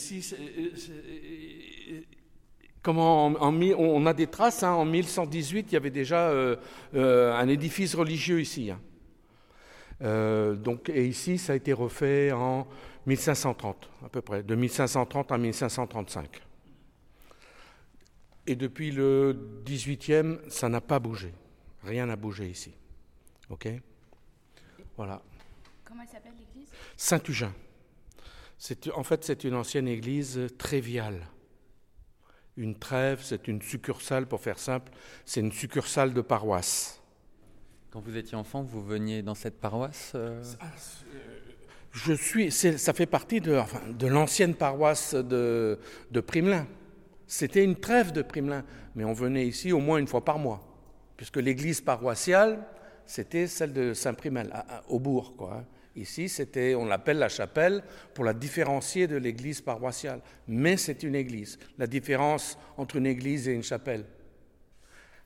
ici, c'est- c'est- comment en- en mi- on a des traces. hein, en 1118, il y avait déjà euh, euh, un édifice religieux ici. hein. Euh, donc, et ici, ça a été refait en 1530, à peu près, de 1530 à 1535. Et depuis le 18e, ça n'a pas bougé. Rien n'a bougé ici. OK? Voilà. Comment elle s'appelle l'église? Saint-Ugin. En fait, c'est une ancienne église tréviale. Une trêve, c'est une succursale, pour faire simple, c'est une succursale de paroisse. Quand vous étiez enfant, vous veniez dans cette paroisse euh, Je suis, c'est- ça fait partie de, enfin, de l'ancienne paroisse de, de Primelin. C'était une trêve de Primelin, mais on venait ici au moins une fois par mois, puisque l'église paroissiale, c'était celle de Saint-Primel, à- à- au bourg. Quoi, hein. Ici, c'était, on l'appelle la chapelle pour la différencier de l'église paroissiale, mais c'est une église. La différence entre une église et une chapelle,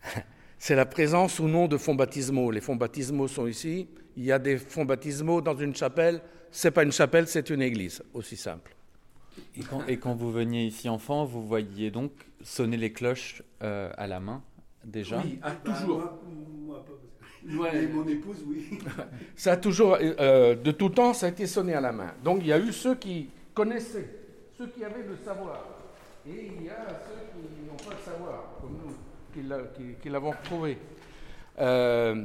c'est la présence ou non de fonds baptismaux. Les fonds baptismaux sont ici. Il y a des fonds baptismaux dans une chapelle. C'est pas une chapelle, c'est une église. Aussi simple. et, quand, et quand vous veniez ici enfant, vous voyiez donc sonner les cloches euh, à la main déjà? Ah, Bah, toujours. moi, moi Ouais. Mais mon épouse, oui. Ça a toujours, euh, de tout temps, ça a été sonné à la main. Donc il y a eu ceux qui connaissaient, ceux qui avaient le savoir. Et il y a ceux qui n'ont pas le savoir, comme nous, qui l'a- qui- qui l'avons retrouvé. Euh,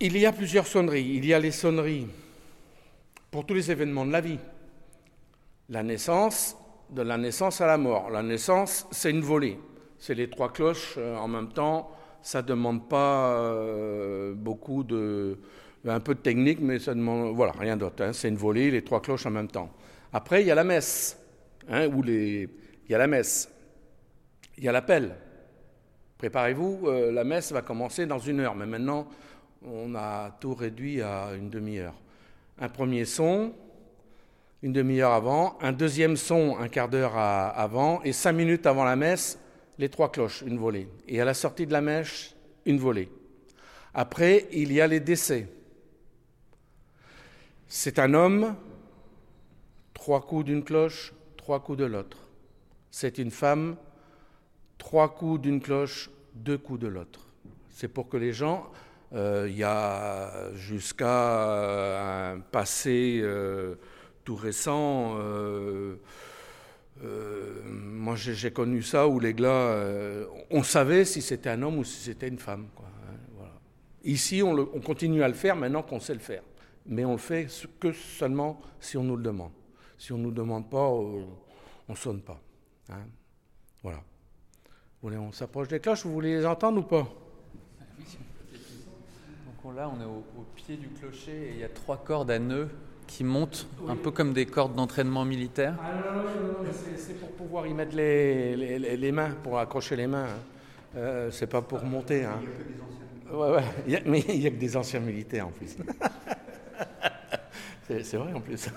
il y a plusieurs sonneries. Il y a les sonneries pour tous les événements de la vie. La naissance, de la naissance à la mort. La naissance, c'est une volée. C'est les trois cloches euh, en même temps. Ça ne demande pas euh, beaucoup de. un peu de technique, mais ça demande. Voilà, rien d'autre. hein. C'est une volée, les trois cloches en même temps. Après, il y a la messe. hein, où les... Il y a la messe. Il y a l'appel. Préparez-vous, euh, la messe va commencer dans une heure, mais maintenant, on a tout réduit à une demi-heure. Un premier son, une demi-heure avant, un deuxième son, un quart d'heure avant, et cinq minutes avant la messe, les trois cloches, une volée. Et à la sortie de la mèche, une volée. Après, il y a les décès. C'est un homme, trois coups d'une cloche, trois coups de l'autre. C'est une femme, trois coups d'une cloche, deux coups de l'autre. C'est pour que les gens, euh, il y a jusqu'à euh, un passé euh, tout récent, euh, moi j'ai connu ça où les gars, euh, on savait si c'était un homme ou si c'était une femme. hein. Ici, on, continue à le faire maintenant qu'on sait le faire. Mais on le fait que seulement si on nous le demande. Si on ne nous demande pas, euh, on ne sonne pas. hein. Voilà. Vous voulez, on s'approche des cloches, vous voulez les entendre ou pas? Donc on- là, on est au pied du clocher et il y a trois cordes à nœuds qui montent, un peu comme des cordes d'entraînement militaire. Ah non, non, non, non, c'est- c'est pour pouvoir y mettre les, les- les- les mains, pour accrocher les mains. hein. Euh, c'est pas pour monter. Hein. Ouais, ouais. Il y a- mais il n'y a que des anciens militaires en plus. c'est vrai en plus.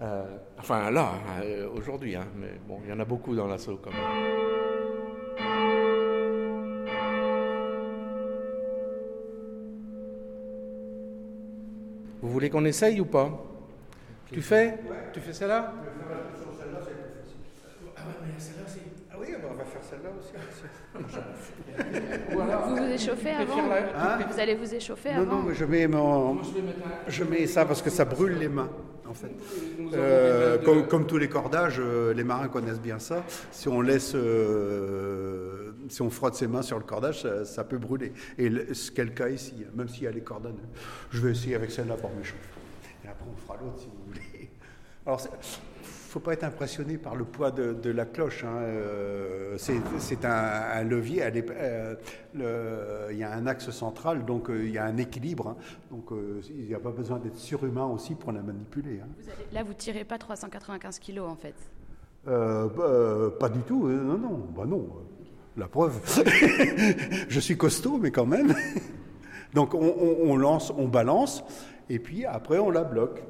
Euh, enfin là, euh, aujourd'hui, hein, mais bon, il y en a beaucoup dans l'assaut quand même. Voulez qu'on essaye ou pas Tu fais Tu fais celle-là Ah oui, on va faire celle-là aussi. Vous vous échauffez avant Hein Vous allez vous échauffer Non, avant non, mais je mets, mon... je mets ça parce que ça brûle les mains, en fait. Euh, comme, comme tous les cordages, euh, les marins connaissent bien ça. Si on laisse, euh, si on frotte ses mains sur le cordage, ça, ça peut brûler. Et le- ce qu'est le cas ici, hein, même s'il y a les cordes à nœuds. Je vais essayer avec celle-là pour m'échauffer. Et après, on fera l'autre si vous voulez. Alors, c'est- faut pas être impressionné par le poids de, de la cloche. hein. Euh, c'est un, un levier. euh, le- il y a un axe central, donc euh, il y a un équilibre. hein. Donc il n'y a pas besoin d'être surhumain aussi pour la manipuler. hein. Vous allez- Là, vous tirez pas 395 kilos en fait. Bah, pas du tout. non, non. Bah non. La preuve. Je suis costaud, mais quand même. Donc on, on- on lance, on balance, et puis après on la bloque.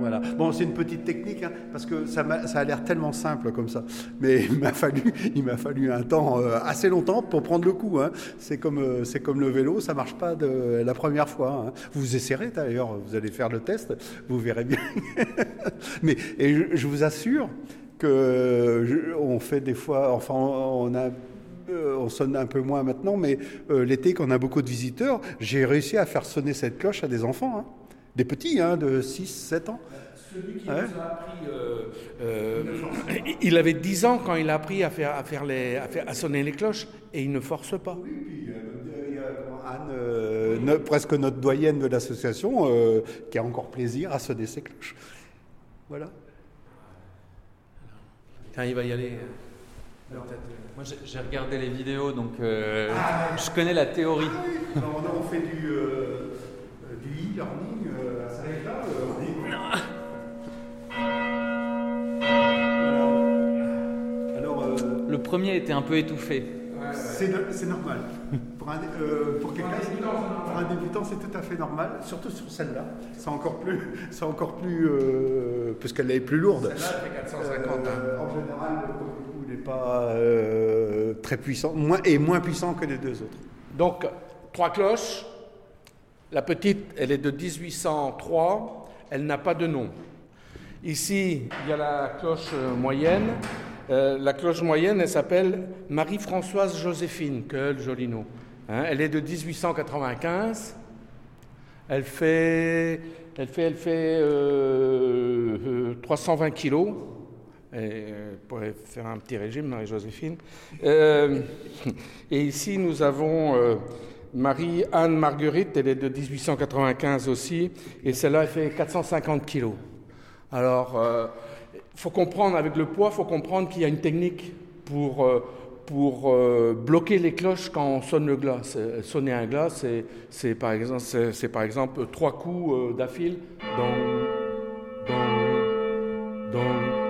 Voilà. Bon, c'est une petite technique, hein, parce que ça, a, l'air tellement simple comme ça. Mais il m'a fallu, il m'a fallu un temps, euh, assez longtemps pour prendre le coup. Hein. C'est comme, euh, c'est comme le vélo, ça marche pas de la première fois. Hein. Vous essayerez d'ailleurs, vous allez faire le test, vous verrez bien. Mais et je, vous assure que on fait des fois, enfin, euh, on sonne un peu moins maintenant, mais l'été, quand on a beaucoup de visiteurs, j'ai réussi à faire sonner cette cloche à des enfants. Des petits, hein, de 6, 7 ans. Celui qui nous a appris, euh, il avait 10 ans quand il a appris à, faire, à, faire les, à, faire, à sonner les cloches, et il ne force pas. Oui, puis il y a Anne, presque notre doyenne de l'association, qui a encore plaisir à sonner ses cloches. Voilà. Quand il va y aller. Moi, j'ai regardé les vidéos, donc euh, ah, je connais la théorie. Ah, oui. On fait du, euh, du e-learning euh, à Saint-État. Alors, le premier était un peu étouffé. C'est normal. Pour un, pour quelqu'un, pour un débutant, c'est tout à fait normal, surtout sur celle-là. C'est encore plus, c'est encore plus, puisqu'elle est plus lourde. Celle-là fait 450. Hein. En général, n'est pas euh, très puissant, moins, et moins puissant que les deux autres. Donc, trois cloches. La petite, elle est de 1803. Elle n'a pas de nom. Ici, il y a la cloche moyenne. Euh, la cloche moyenne, elle s'appelle Marie-Françoise Joséphine Quel joli nom. Hein, elle est de 1895. Elle fait, elle fait, elle fait euh, 320 kilos. Et pourrait faire un petit régime, Marie-Joséphine. Euh, et ici, nous avons euh, Marie-Anne Marguerite, elle est de 1895 aussi, et celle-là, elle fait 450 kilos. Alors, il euh, faut comprendre, avec le poids, il faut comprendre qu'il y a une technique pour, euh, pour bloquer les cloches quand on sonne le glas. Sonner un glas, c'est par, exemple, par exemple trois coups d'affil. Donc, donc, donc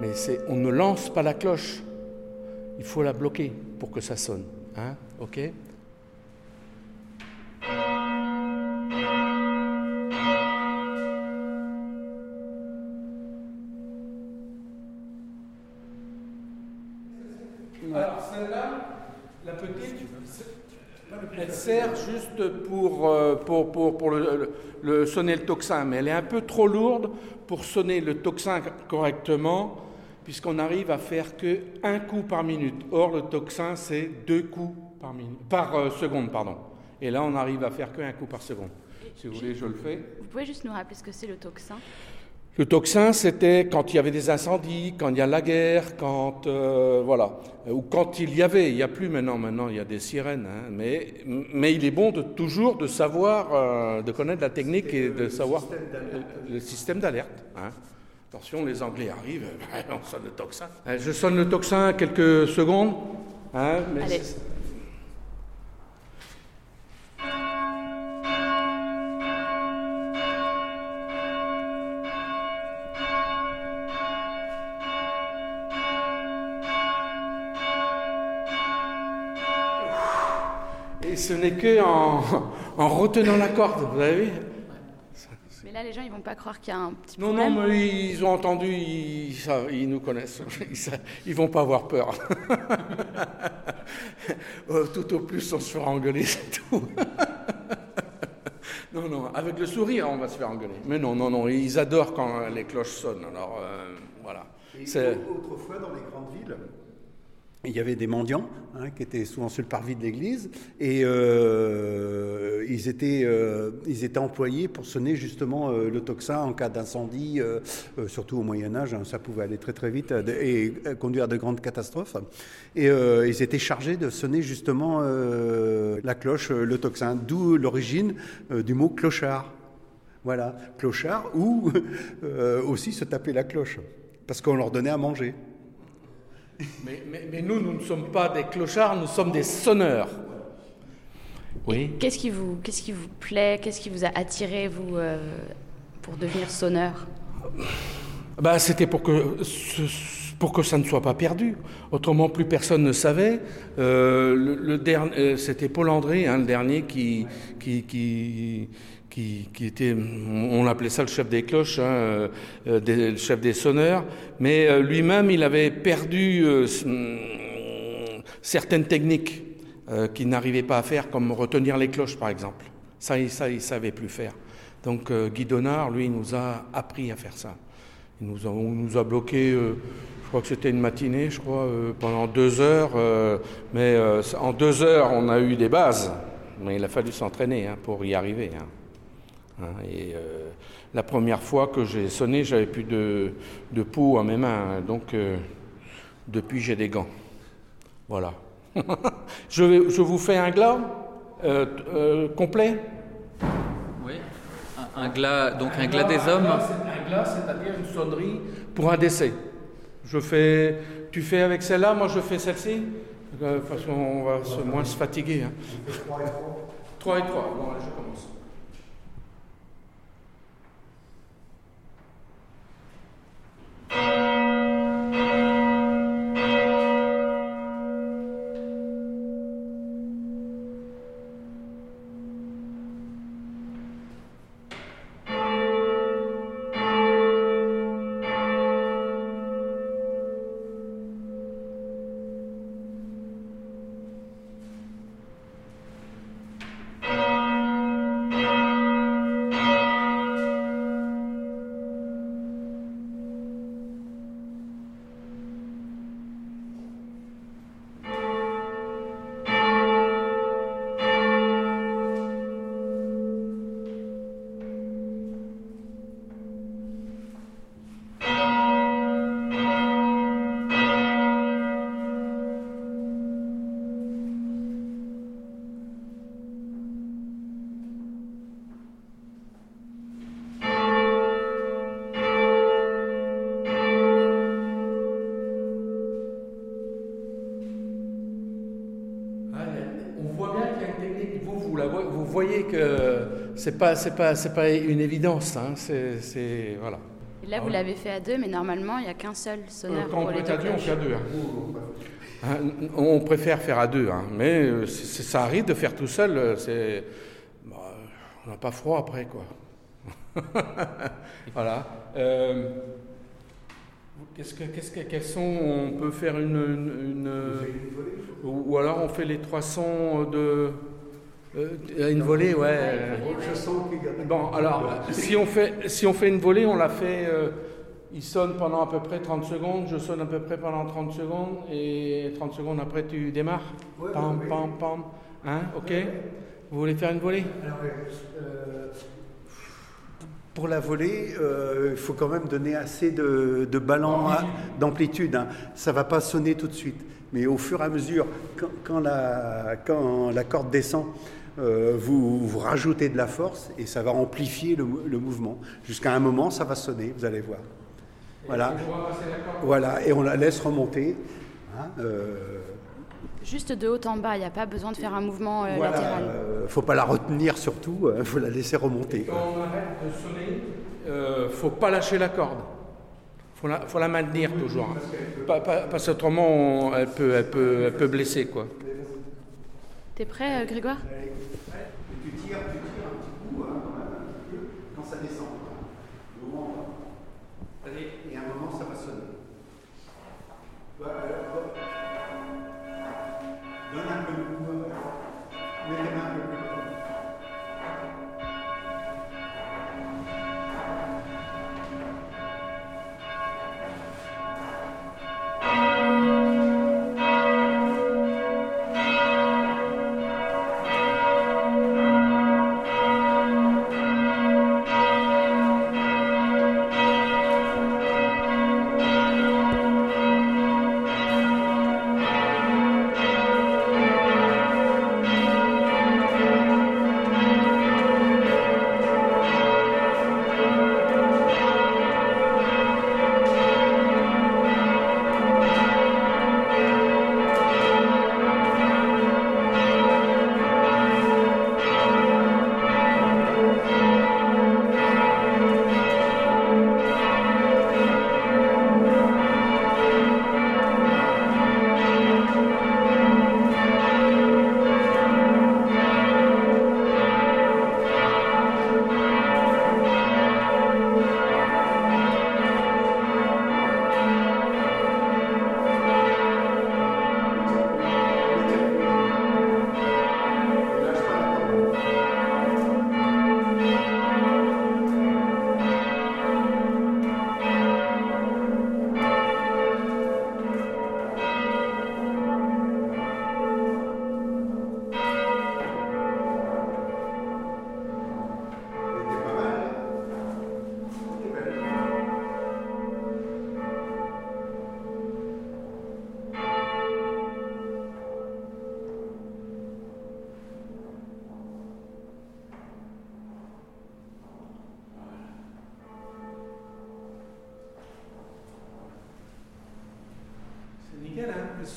mais on ne lance pas la cloche. Il faut la bloquer pour que ça sonne. Hein ok Alors celle-là, la petite, elle sert juste pour, pour, pour, pour le, le, sonner le tocsin, mais elle est un peu trop lourde pour sonner le tocsin correctement puisqu'on arrive à faire que un coup par minute. Or, le tocsin, c'est deux coups par, minute, par euh, seconde. Pardon. Et là, on arrive à faire que un coup par seconde. Si vous voulez, je le fais. Vous pouvez juste nous rappeler ce que c'est le tocsin Le tocsin, c'était quand il y avait des incendies, quand il y a la guerre, quand euh, voilà, ou quand il y avait. Il n'y a plus maintenant. Maintenant, il y a des sirènes. Hein, mais mais il est bon de toujours de savoir, euh, de connaître la technique et de savoir le système d'alerte. Hein. Attention, les Anglais arrivent, on sonne le tocsin. Je sonne le tocsin quelques secondes. Hein, mais Allez. Ce n'est que en, en retenant la corde, vous avez vu là, les gens, ils vont pas croire qu'il y a un petit non, problème. Non, non, mais ils ont entendu, ils, ils nous connaissent. Ils, vont pas avoir peur. Euh, tout au plus, on se fera engueuler, c'est tout. non, non, avec le sourire, on va se faire engueuler. Mais non, non, non, ils adorent quand les cloches sonnent. Alors, euh, voilà. autrefois, dans les grandes villes, il y avait des mendiants hein, qui étaient souvent sur le parvis de l'église et euh, ils, étaient, euh, ils étaient employés pour sonner justement euh, le tocsin en cas d'incendie, surtout au Moyen Âge, hein, ça pouvait aller très très vite et conduire à de grandes catastrophes. Et ils étaient chargés de sonner justement la cloche, le tocsin, d'où l'origine du mot clochard. Voilà, clochard ou aussi se taper la cloche, parce qu'on leur donnait à manger. Mais, nous, nous ne sommes pas des clochards, nous sommes des sonneurs. Oui. Qu'est-ce qui vous, qu'est-ce qui vous plaît Qu'est-ce qui vous a attiré, vous, euh, pour devenir sonneur? Bah, C'était pour que, pour que ça ne soit pas perdu. Autrement, plus personne ne savait. Euh, le, dernier, euh, c'était Paul André, hein, le dernier, qui, qui, qui qui, était, on appelait ça le chef des cloches, hein, le chef des sonneurs, mais lui-même, il avait perdu certaines techniques qu'il n'arrivait pas à faire, comme retenir les cloches, par exemple. Ça, ça il savait plus faire. Donc Guy Donard, lui, nous a appris à faire ça. Il nous a, on nous a bloqué, euh, je crois que c'était une matinée, je crois, euh, pendant deux heures. Euh, mais en deux heures, on a eu des bases. Mais il a fallu s'entraîner hein, pour y arriver. Hein. Hein, et la première fois que j'ai sonné, j'avais plus de, de peau à mes mains. donc depuis, j'ai des gants. Voilà. je, je, vous fais un glas complet? Un glas, donc un, glas, des hommes. Un glas, c'est-à-dire une sonnerie pour un décès. Je fais, tu fais avec celle-là, moi je fais celle-ci, euh, parce qu'on va se, moins se fatiguer. Hein. 3 et 3. 3 et 3, bon, je commence. Música c'est pas, c'est pas, c'est pas une évidence. Hein. C'est, voilà. là, vous l'avez fait à deux, mais normalement, il n'y a qu'un seul sonneur. Euh, quand on est à deux, on fait à deux. Hein. Hein, on préfère faire à deux, mais euh, ça arrive de faire tout seul. Euh, c'est, bah, on n'a pas froid après, quoi. voilà. qu'est-ce que, qu'est-ce que, quels sont On peut faire une, une, une ou alors on fait les trois sons de. Euh, une volée, ouais. Bon, alors, si on, fait, si on fait une volée, on la fait. Euh, il sonne pendant à peu près 30 secondes, je sonne à peu près pendant 30 secondes, et 30 secondes après, tu démarres Pam, pam, pam. Hein, ok? Vous voulez faire une volée? Alors, euh, Pour la volée, il faut quand même donner assez de, de ballon d'amplitude. Hein. Ça ne va pas sonner tout de suite. Mais au fur et à mesure, quand, quand, la, quand la corde descend, euh, vous, vous, rajoutez de la force et ça va amplifier le, mouvement. Jusqu'à un moment, ça va sonner, vous allez voir. Voilà. Voilà, et on la laisse remonter. Hein, euh. Juste de haut en bas, il n'y a pas besoin de faire un mouvement euh, latéral. Il ne faut pas la retenir surtout, il faut la laisser remonter. Quand on arrête de sonner, il ne faut pas lâcher la corde. Il faut la, faut la maintenir toujours. Parce qu'autrement, elle peut, elle, peut, elle peut blesser. quoi. T'es prêt, Grégoire? Le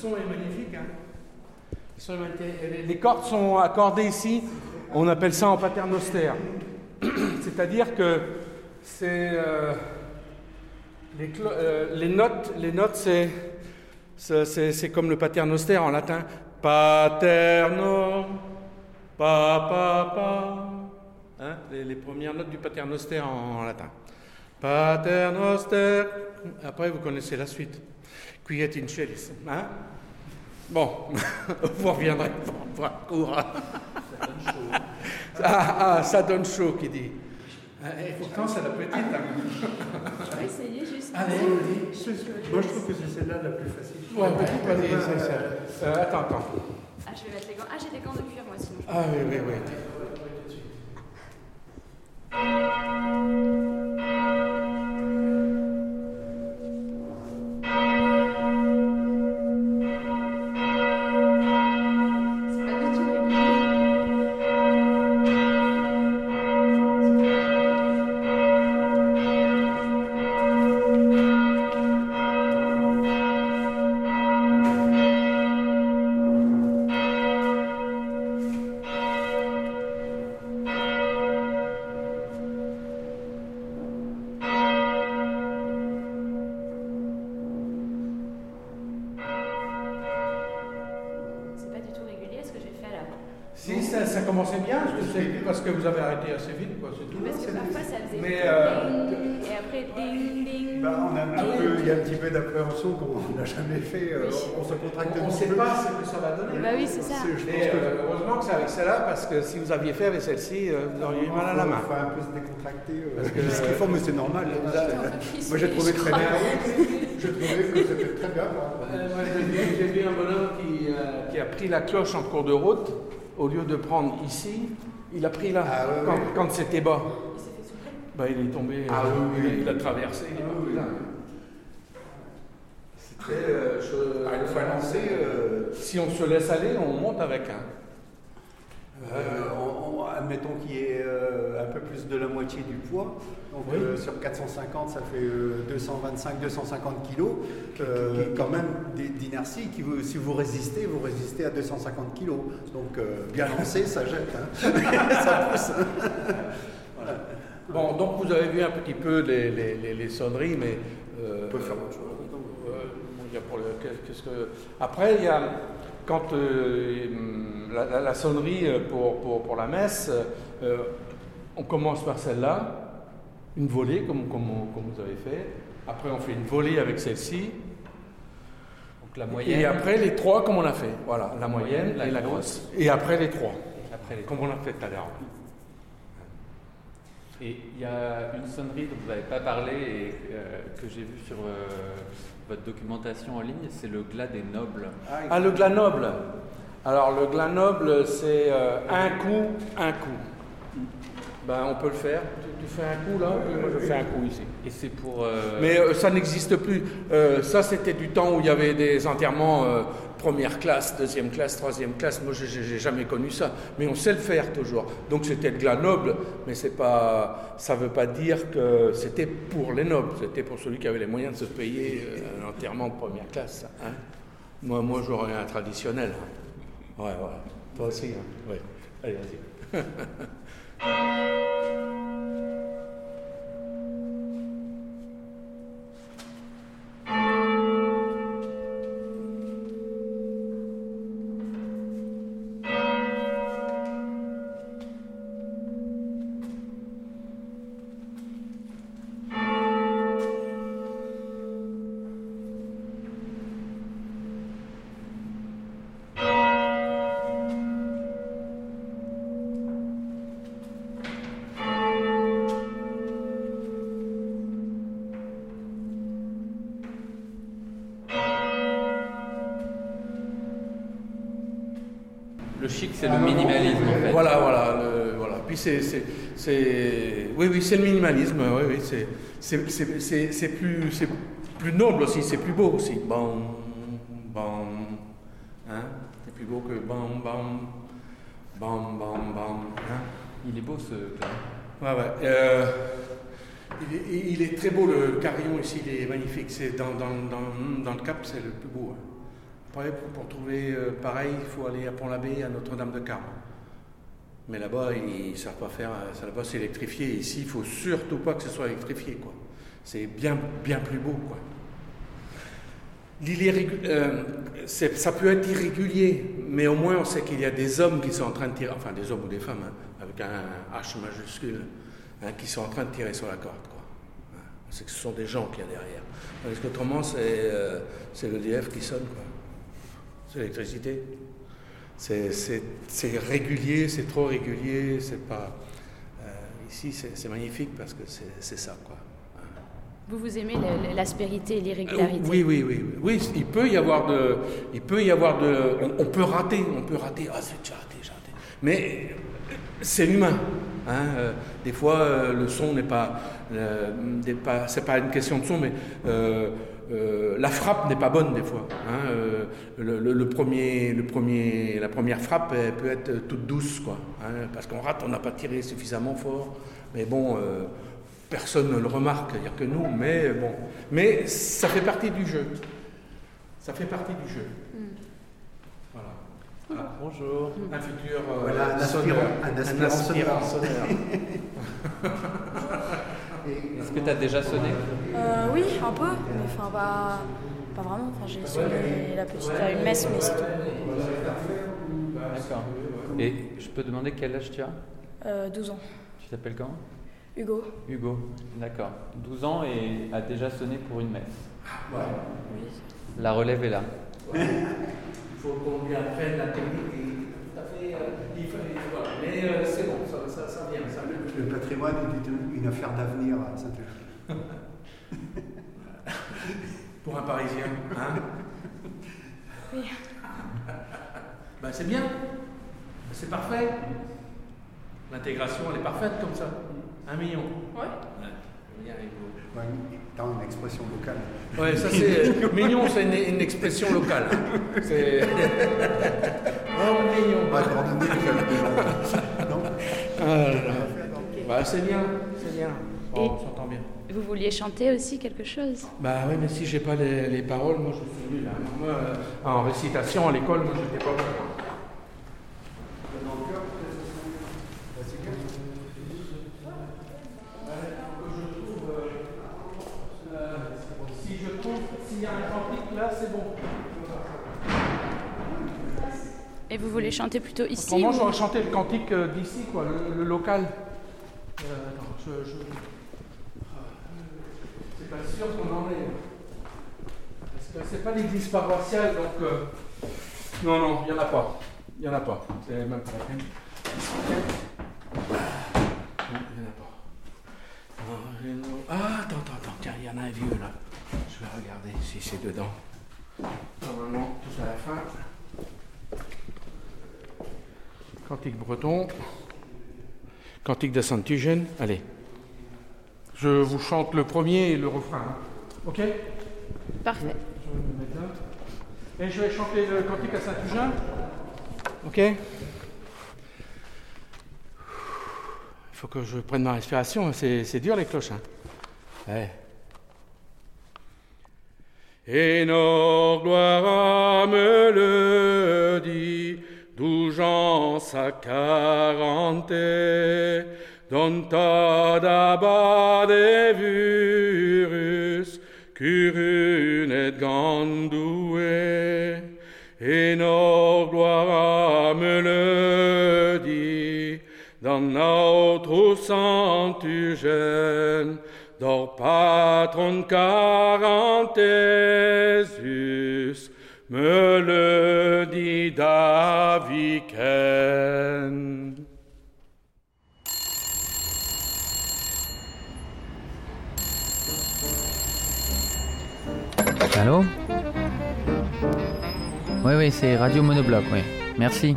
son est magnifique. Hein. Les cordes sont accordées ici. On appelle ça en paternostère. C'est-à-dire que c'est euh, euh, les, notes. Les notes, c'est comme le paternostère en latin. Paterno, pa pa pa. Hein, les, premières notes du paternostère en, latin. Paternoster. Après, vous connaissez la suite. Quiet in celis. Hein? Bon, vous reviendrez pour un cours. Ça donne chaud. Ah, ah, ça donne chaud, qui dit. Et pourtant, c'est la petite. Hein. Je vais essayer juste. Allez, Moi, je trouve que c'est celle-là la plus facile. Ouais, petite, vas-y, c'est ça. Euh, attends, attends. Ah, je vais mettre les gants. Ah, j'ai des gants de cuir, moi, sinon. Ah, oui, oui, oui. Que vous avez arrêté assez vite, quoi, c'est tout. Parce que parfois ça faisait Mais, euh, ding, et après ding, ding. Bah, on a un peu, il y a un petit peu d'appréhension qu'on n'a jamais fait. Euh, on se contracte On ne sait pas ce que ça va donner. Bah oui, c'est ça. Et, euh, heureusement que c'est avec celle-là, parce que si vous aviez fait avec celle-ci, euh, vous auriez eu mal à la main. Il faut un peu se décontracter. parce que ce qu'il faut, mais c'est normal. Moi, j'ai trouvé très bien. J'ai trouvé que c'était très bien. J'ai vu un bonhomme qui a pris la cloche en cours de route, au lieu de prendre ici, il a pris là, ah, quand, c'était bas. Il s'est fait souffler bah, Il est tombé, ah, oui, oui, il, a traversé, il est ah, là. C'était. Euh, ah, il faut lancer. Euh, si on se laisse aller, on monte avec un. Euh, admettons qu'il y ait euh, un peu plus de la moitié du poids. Donc euh, sur 450, ça fait 225-250 kilos. quand même d'inertie. Qui, si vous résistez, vous résistez à 250 kilos. Donc bien lancé, ça jette. Hein. ça pousse. Bon, donc vous avez vu un petit peu les, les, les, sonneries, mais. On peut faire autre chose. Après, il y a quand euh, la, sonnerie pour, pour, la messe, euh, on commence par celle-là, une volée comme, comme, vous avez fait. Après, on fait une volée avec celle-ci. la moyenne. Et après, les trois, comme on a fait. Voilà, la moyenne, et la grosse. Et après, les trois. Après les comme on a fait tout à l'heure. Et il y a une sonnerie dont vous n'avez pas parlé et euh, que j'ai vue sur votre documentation en ligne, c'est le glas des nobles. Ah, le glas noble. Alors, le glas noble, c'est euh, un coup, un coup. Ben, on peut le faire. Tu, fais un coup là? Moi, je fais un coup ici. Et c'est pour. Euh, Mais euh, ça n'existe plus. ça, c'était du temps où il y avait des enterrements première classe, deuxième classe, troisième classe. Moi, je n'ai jamais connu ça. Mais on sait le faire toujours. Donc, c'était le glas noble, mais c'est pas, ça ne veut pas dire que c'était pour les nobles. C'était pour celui qui avait les moyens de se payer un enterrement de première classe. Hein. moi, moi j'aurais un traditionnel. Ouais, ouais. Toi aussi, hein Oui. Allez, vas-y. C'est le minimalisme en fait. Voilà, voilà. voilà. Puis c'est, oui, oui, c'est le minimalisme. Oui, oui, c'est, plus, c'est plus noble aussi, c'est plus beau aussi. Bam, bam, hein C'est plus beau que bam, bam, bam, bam, bam. Hein il est beau ce Ouais, ouais. Euh, il, est, très beau le carillon ici, il est magnifique. C'est dans, dans, dans, dans le cap, c'est le plus beau. Hein. Pour, trouver euh, pareil, il faut aller à Pont-l'Abbé, à Notre-Dame-de-Carme. Mais là-bas, ils ne savent pas faire, ça là-bas c'est électrifié. Ici, il faut surtout pas que ce soit électrifié, quoi. C'est bien, bien plus beau, quoi. Euh, ça peut être irrégulier, mais au moins on sait qu'il y a des hommes qui sont en train de tirer, enfin des hommes ou des femmes, hein, avec un H majuscule, hein, qui sont en train de tirer sur la corde. Quoi. On sait que ce sont des gens qu'il y a derrière. Parce qu'autrement, c'est euh, l'EDF qui sonne. C'est l'électricité. C'est régulier, c'est trop régulier, c'est pas. Euh, ici, c'est magnifique parce que c'est ça, quoi. Vous, vous aimez l'aspérité et l'irrégularité oui, oui, oui, oui. il peut y avoir de. Il peut y avoir de. On, peut rater, on peut rater. Ah, c'est déjà raté, j'ai raté. Mais c'est humain. Hein. Euh, des fois, euh, le son n'est pas. Euh, pas c'est pas une question de son, mais. La frappe n'est pas bonne des fois. Hein. Le, premier, le premier, la première frappe elle peut être toute douce, quoi, hein, parce qu'on rate, on n'a pas tiré suffisamment fort. Mais bon, Personne ne le remarque, il n'y a que nous, mais bon. Mais ça fait partie du jeu. Ça fait partie du jeu. Hmm. Voilà. Ah, bonjour. Un futur euh, voilà, un aspirant, un aspirant sonneur. Est-ce que tu as déjà sonné? Euh, Oui, un peu, mais enfin pas, pas vraiment. Enfin, j'ai sonné la petite à une messe, mais c'est tout. D'accord. Et je peux demander quel âge tu as? Euh, 12 ans. Tu t'appelles comment? Hugo. Hugo, d'accord. 12 ans et a déjà sonné pour une messe. Ouais. Oui. La relève est là. Il faut qu'on lui apprenne la technique. Et tout à fait, euh. Mais euh, c'est bon, ça, ça, ça, vient. Ça le, patrimoine est une, affaire d'avenir à saint pour un Parisien, hein Oui. ben, c'est bien. C'est parfait. L'intégration, elle est parfaite comme ça. Un million. Ouais. ouais. dans une expression locale. Ouais, ça c'est. million, c'est une, expression locale. C'est. oh, million. Bah, non ah, bah, c'est bien, c'est bien. on s'entend bien. Vous vouliez chanter aussi quelque chose? Bah oui, mais si j'ai pas les, les, paroles, moi je suis nul. Moi, euh, en récitation à l'école, moi j'étais pas bon. Et vous voulez chanter plutôt ici Moi, j'aurais chanté le cantique euh, d'ici, quoi, le, local. Je, je... C'est pas sûr qu'on en est. Parce que c'est pas l'église paroissiale, donc. Euh, non, non, il n'y en a pas. Il n'y en a pas. C'est même pas la peine. Il n'y en a pas. Ah, attends, attends, attends, tiens, il y en a un vieux là. Je vais regarder si c'est dedans. Normalement, tout à la fin. Cantique breton. Cantique de Saint-Eugène. Allez. Je vous chante le premier et le refrain. Hein. Ok? Parfait. Je, vais me mettre là. Et je vais chanter le cantique à Saint-Eugène. Ok? Il faut que je prenne ma respiration. C'est dur les cloches. Hein. Ouais. Et nos gloires me le dit, sa quarante, dont de virus, curune et gandoué, et nos gloires me le dit, dans notre jeune, Dor patron carantesus me le Allô? Oui, oui, c'est Radio Monobloc, oui. Merci.